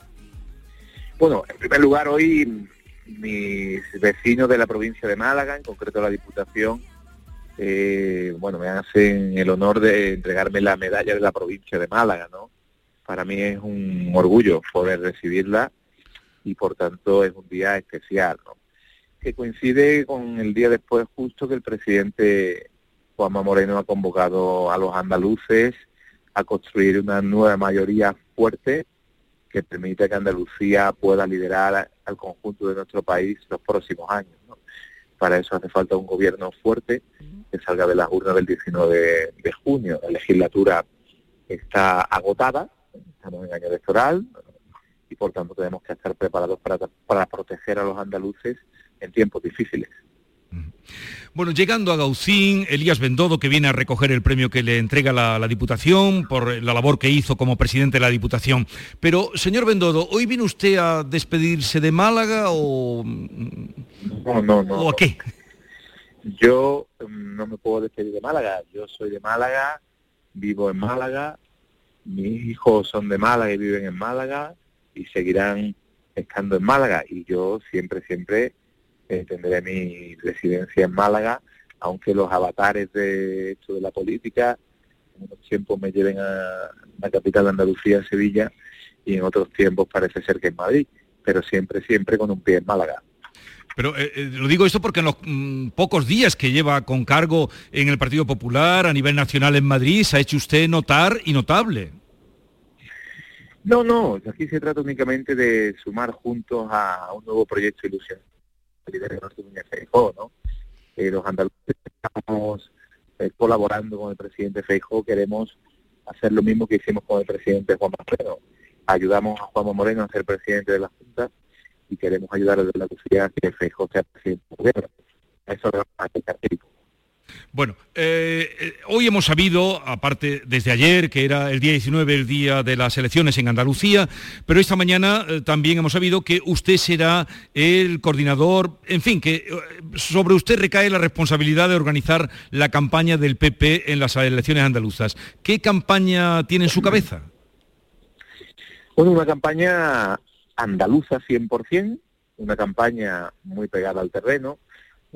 S19: Bueno, en primer lugar hoy mis vecinos de la provincia de Málaga, en concreto la Diputación, eh, bueno, me hacen el honor de entregarme la medalla de la provincia de Málaga, ¿no? Para mí es un orgullo poder recibirla y por tanto es un día especial, ¿no? Que coincide con el día después justo que el presidente Juanma Moreno ha convocado a los andaluces a construir una nueva mayoría fuerte que permita que Andalucía pueda liderar al conjunto de nuestro país los próximos años. Para eso hace falta un gobierno fuerte que salga de las urnas del 19 de, de junio. La legislatura está agotada, estamos en año electoral y por tanto tenemos que estar preparados para, para proteger a los andaluces en tiempos difíciles.
S7: Bueno, llegando a Gaucín, Elías Bendodo, que viene a recoger el premio que le entrega la, la Diputación por la labor que hizo como presidente de la Diputación. Pero, señor Bendodo, ¿hoy viene usted a despedirse de Málaga o,
S19: No, no, no.
S7: o a qué?
S19: Yo mm, no me puedo despedir de Málaga. Yo soy de Málaga, vivo en Málaga, mis hijos son de Málaga y viven en Málaga y seguirán estando en Málaga. Y yo siempre, siempre eh, tendré mi residencia en Málaga, aunque los avatares de esto de la política en unos tiempos me lleven a la capital de Andalucía, Sevilla, y en otros tiempos parece ser que en Madrid, pero siempre, siempre con un pie en Málaga.
S7: Pero eh, eh, lo digo esto porque en los mm, pocos días que lleva con cargo en el Partido Popular a nivel nacional en Madrid se ha hecho usted notar y notable.
S19: No, no, aquí se trata únicamente de sumar juntos a un nuevo proyecto ilusión líder de Núñez Feijóo, ¿no? Eh, los andaluces estamos eh, colaborando con el presidente Feijóo, queremos hacer lo mismo que hicimos con el presidente Juan Moreno. Ayudamos a Juan Moreno a ser presidente de la Junta y queremos ayudar a la Andalucía a que Feijóo sea presidente del gobierno. Eso vamos a.
S7: Bueno, eh, eh, hoy hemos sabido, aparte desde ayer, que era el día 19, el día de las elecciones en Andalucía, pero esta mañana eh, también hemos sabido que usted será el coordinador, en fin, que sobre usted recae la responsabilidad de organizar la campaña del PP en las elecciones andaluzas. ¿Qué campaña tiene en su cabeza?
S19: Bueno, una campaña andaluza 100%, una campaña muy pegada al terreno,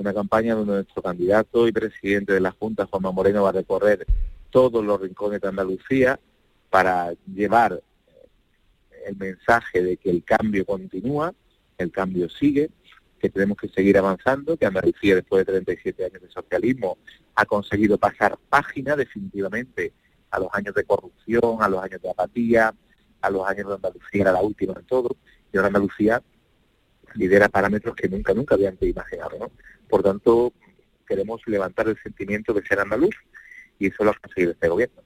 S19: una campaña donde nuestro candidato y presidente de la Junta, Juanma Moreno, va a recorrer todos los rincones de Andalucía para llevar eh, el mensaje de que el cambio continúa, el cambio sigue, que tenemos que seguir avanzando, que Andalucía después de 37 años de socialismo ha conseguido pasar página definitivamente a los años de corrupción, a los años de apatía, a los años de Andalucía era la última en todo, y ahora Andalucía lidera parámetros que nunca, nunca habían imaginado, ¿no? Por tanto, queremos levantar el sentimiento de ser andaluz y eso lo ha conseguido este gobierno.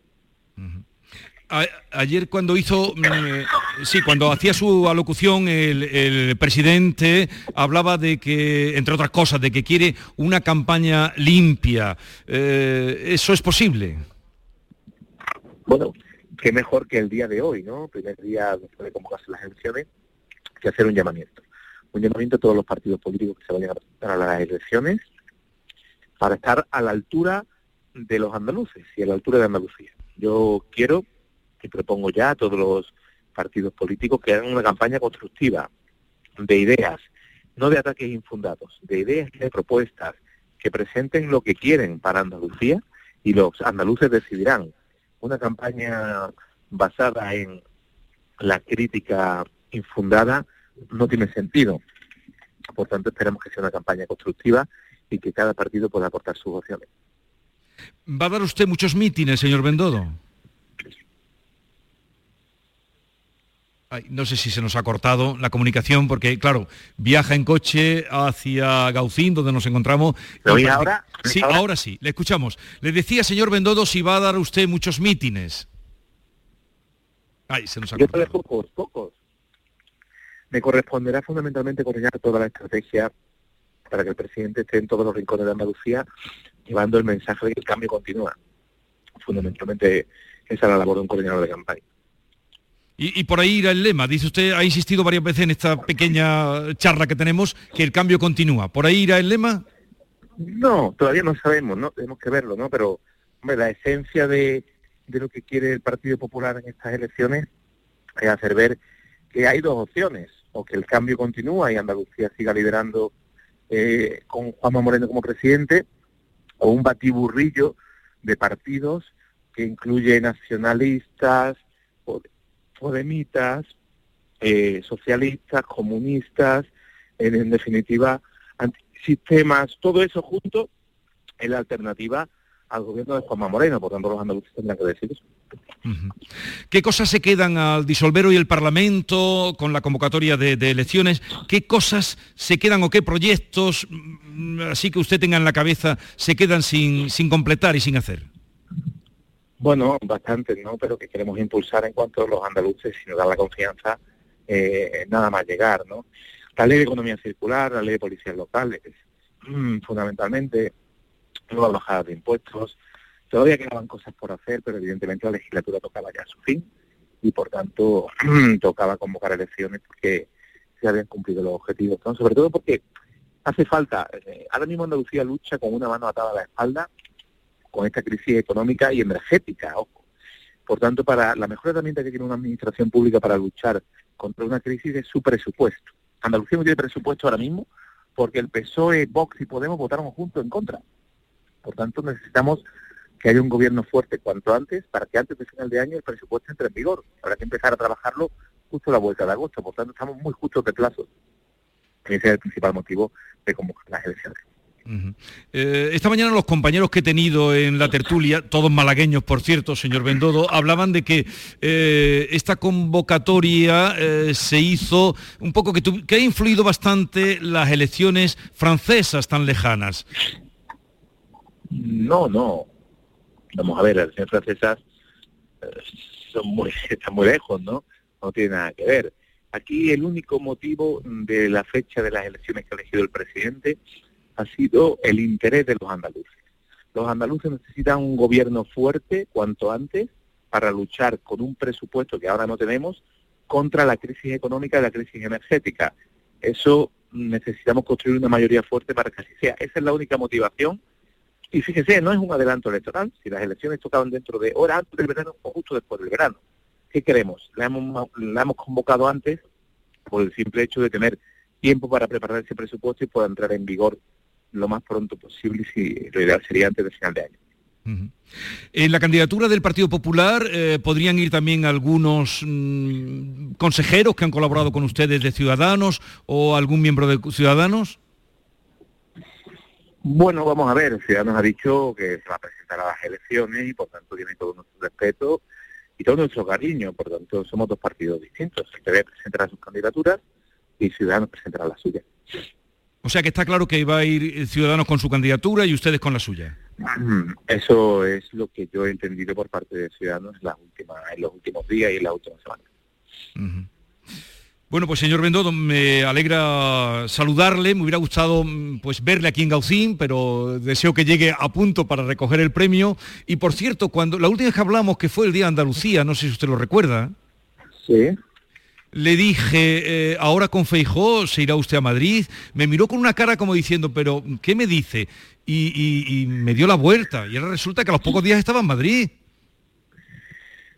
S7: ayer cuando hizo, mm, sí, cuando hacía su alocución, el, presidente hablaba de que, entre otras cosas, de que quiere una campaña limpia. Eh, ¿Eso es posible?
S19: Bueno, qué mejor que el día de hoy, ¿no? Primer día después de convocarse las elecciones, que hacer un llamamiento un llamamiento a todos los partidos políticos que se vayan a presentar las elecciones para estar a la altura de los andaluces y a la altura de Andalucía. Yo quiero y propongo ya a todos los partidos políticos que hagan una campaña constructiva de ideas, no de ataques infundados, de ideas y de propuestas, que presenten lo que quieren para Andalucía y los andaluces decidirán. Una campaña basada en la crítica infundada no tiene sentido. Por tanto, esperamos que sea una campaña constructiva y que cada partido pueda aportar sus opciones.
S7: ¿Va a dar usted muchos mítines, señor Bendodo? no sé si se nos ha cortado la comunicación porque, claro, viaja en coche hacia Gaucín, donde nos encontramos.
S19: ¿Lo ahora?
S7: Sí, ahora? sí, le escuchamos. Le decía, señor Bendodo, si va a dar usted muchos mítines.
S19: Ay, se nos ha cortado. pocos, pocos me corresponderá fundamentalmente coordinar toda la estrategia para que el presidente esté en todos los rincones de Andalucía llevando el mensaje de que el cambio continúa. Fundamentalmente esa es la labor de un coordinador de campaña.
S7: Y, por ahí irá el lema. Dice usted, ha insistido varias veces en esta pequeña charla que tenemos, que el cambio continúa. ¿Por ahí irá el lema?
S19: No, todavía no sabemos, ¿no? Tenemos que verlo, ¿no? Pero, hombre, la esencia de, de lo que quiere el Partido Popular en estas elecciones es hacer ver que hay dos opciones o que el cambio continúa y Andalucía siga liderando eh, con Juanma Moreno como presidente, o un batiburrillo de partidos que incluye nacionalistas, podemitas, eh, socialistas, comunistas, en, definitiva, antisistemas, todo eso junto en la alternativa al gobierno de Juanma Moreno, por tanto los andaluces tendrán que decir eso.
S7: ¿Qué cosas se quedan al disolver hoy el Parlamento con la convocatoria de, elecciones? ¿Qué cosas se quedan o qué proyectos, mm, así que usted tenga en la cabeza, se quedan sin, sin completar y sin hacer?
S19: Bueno, bastante, ¿no? Pero que queremos impulsar en cuanto a los andaluces, si nos dan la confianza, eh, nada más llegar, ¿no? La ley de economía circular, la ley de policías locales, mm, fundamentalmente, nuevas bajadas de impuestos, Todavía quedaban cosas por hacer, pero evidentemente la legislatura tocaba ya su fin y por tanto tocaba convocar elecciones porque se habían cumplido los objetivos. Sobre todo porque hace falta, eh, ahora mismo Andalucía lucha con una mano atada a la espalda con esta crisis económica y energética, ojo. Por tanto, para la mejor herramienta que tiene una administración pública para luchar contra una crisis es su presupuesto. Andalucía no tiene presupuesto ahora mismo porque el PSOE, Vox y Podemos votaron juntos en contra. Por tanto, necesitamos que haya un gobierno fuerte cuanto antes para que antes de final de año el presupuesto entre en vigor. Habrá que empezar a trabajarlo justo la vuelta de agosto, por tanto estamos muy justos de plazo. Ese es el principal motivo de convocar las elecciones.
S7: Eh, esta mañana los compañeros que he tenido en la tertulia, todos malagueños por cierto, señor Bendodo, hablaban de que eh, esta convocatoria eh, se hizo un poco que ha influido bastante las elecciones francesas tan lejanas.
S19: No, no, vamos a ver, las elecciones francesas eh, son muy, están muy lejos, ¿no? No tiene nada que ver. Aquí el único motivo de la fecha de las elecciones que ha elegido el presidente ha sido el interés de los andaluces. Los andaluces necesitan un gobierno fuerte cuanto antes para luchar con un presupuesto que ahora no tenemos contra la crisis económica y la crisis energética. Eso necesitamos construir una mayoría fuerte para que así sea. Esa es la única motivación. Y fíjese, no es un adelanto electoral. Si las elecciones tocaban dentro de horas antes del verano o justo después del verano. ¿Qué queremos? La hemos, convocado antes por el simple hecho de tener tiempo para preparar ese presupuesto y pueda entrar en vigor lo más pronto posible si lo ideal sería antes del final de año.
S7: En la candidatura del Partido Popular eh, podrían ir también algunos mm, consejeros que han colaborado con ustedes de Ciudadanos o algún miembro de Ciudadanos.
S19: Bueno, vamos a ver, Ciudadanos ha dicho que se va a presentar a las elecciones y por tanto tiene todo nuestro respeto y todo nuestro cariño, por tanto somos dos partidos distintos. El PP presentará sus candidaturas y Ciudadanos presentará la suya.
S7: O sea que está claro que va a ir Ciudadanos con su candidatura y ustedes con la suya.
S19: Eso es lo que yo he entendido por parte de Ciudadanos en, las últimas, en los últimos días y en las últimas semanas.
S7: Bueno, pues señor Bendodo, me alegra saludarle, me hubiera gustado mm, pues verle aquí en Gaucín, pero deseo que llegue a punto para recoger el premio. Y por cierto, cuando la última vez que hablamos, que fue el Día de Andalucía, no sé si usted lo recuerda.
S19: Sí.
S7: Le dije, eh, ahora con Feijó se irá usted a Madrid. Me miró con una cara como diciendo, pero ¿qué me dice? Y, y- y me dio la vuelta. Y ahora resulta que a los pocos días estaba en Madrid.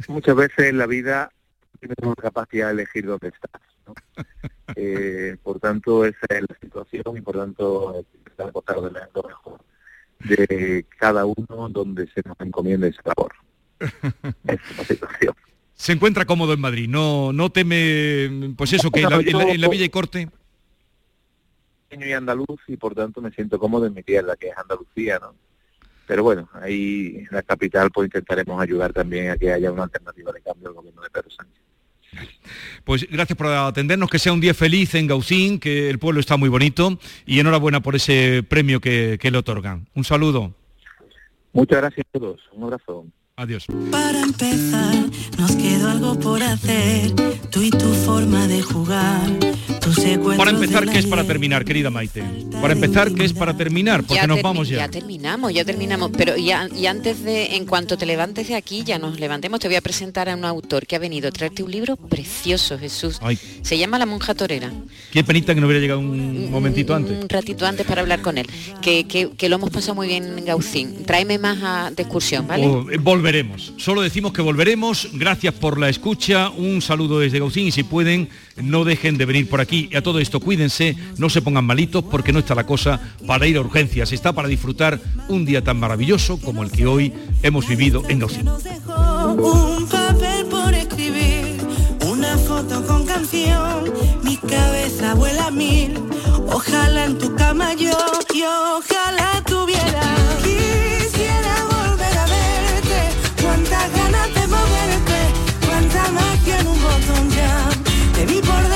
S19: Muchas veces en la vida tenemos capacidad de elegir dónde estás. ¿No? Eh, por tanto, esa es la situación y por tanto está aportar de lo mejor de cada uno donde se nos encomienda esa labor. Esa es la situación.
S7: Se encuentra cómodo en Madrid, no, no teme, pues eso, que en la, en la- en la Villa y Corte...
S19: Y andaluz y por tanto me siento cómodo en mi tierra, que es Andalucía, ¿no? Pero bueno, ahí en la capital pues intentaremos ayudar también a que haya una alternativa de cambio al gobierno de Pedro Sánchez.
S7: Pues gracias por atendernos, que sea un día feliz en Gaucín, que el pueblo está muy bonito y enhorabuena por ese premio que, que le otorgan. Un saludo.
S19: Muchas gracias a todos, un abrazo.
S7: Adiós.
S6: Para empezar, nos quedó algo por hacer. Tú y tu forma de jugar.
S7: Para empezar, ¿qué es para terminar, querida Maite? Para empezar, ¿qué es para terminar? Porque nos
S8: termi-
S7: vamos ya.
S8: terminamos, ya terminamos. Pero ya, y antes de, en cuanto te levantes de aquí, ya nos levantemos, te voy a presentar a un autor que ha venido a traerte un libro precioso, Jesús.
S7: Ay,
S8: Se llama La monja torera.
S7: qué penita que no hubiera llegado un momentito antes.
S8: Un ratito antes para hablar con él. Que, que- que lo hemos pasado muy bien en Gaucín. Tráeme más a- de excursión, ¿vale?
S7: Oh, eh, volveremos. Solo decimos que volveremos. Gracias por la escucha. Un saludo desde Gaucín y si pueden, no dejen de venir por aquí. Y a todo esto, cuídense, no se pongan malitos porque no está la cosa para ir a urgencias. Está para disfrutar un día tan maravilloso como el que hoy hemos vivido en Gaucín.
S6: Un papel por escribir, una foto con canción, mi cabeza vuela mil. Ojalá en tu cama yo, y ojalá tuviera. Quisiera volver a verte, cuántas ganas de moverte, cuánta magia en un botón ya. Te vi por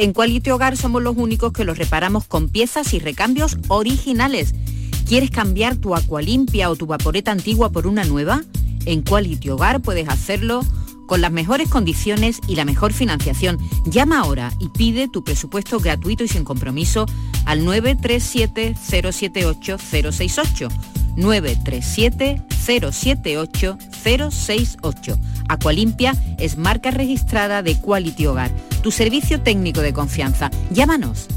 S20: En Quality Hogar somos los únicos que los reparamos con piezas y recambios originales. ¿Quieres cambiar tu agua limpia o tu vaporeta antigua por una nueva? En Quality Hogar puedes hacerlo con las mejores condiciones y la mejor financiación. Llama ahora y pide tu presupuesto gratuito y sin compromiso al 937 078 068 937 078 068. Aqualimpia es marca registrada de Quality Hogar, tu servicio técnico de confianza. Llámanos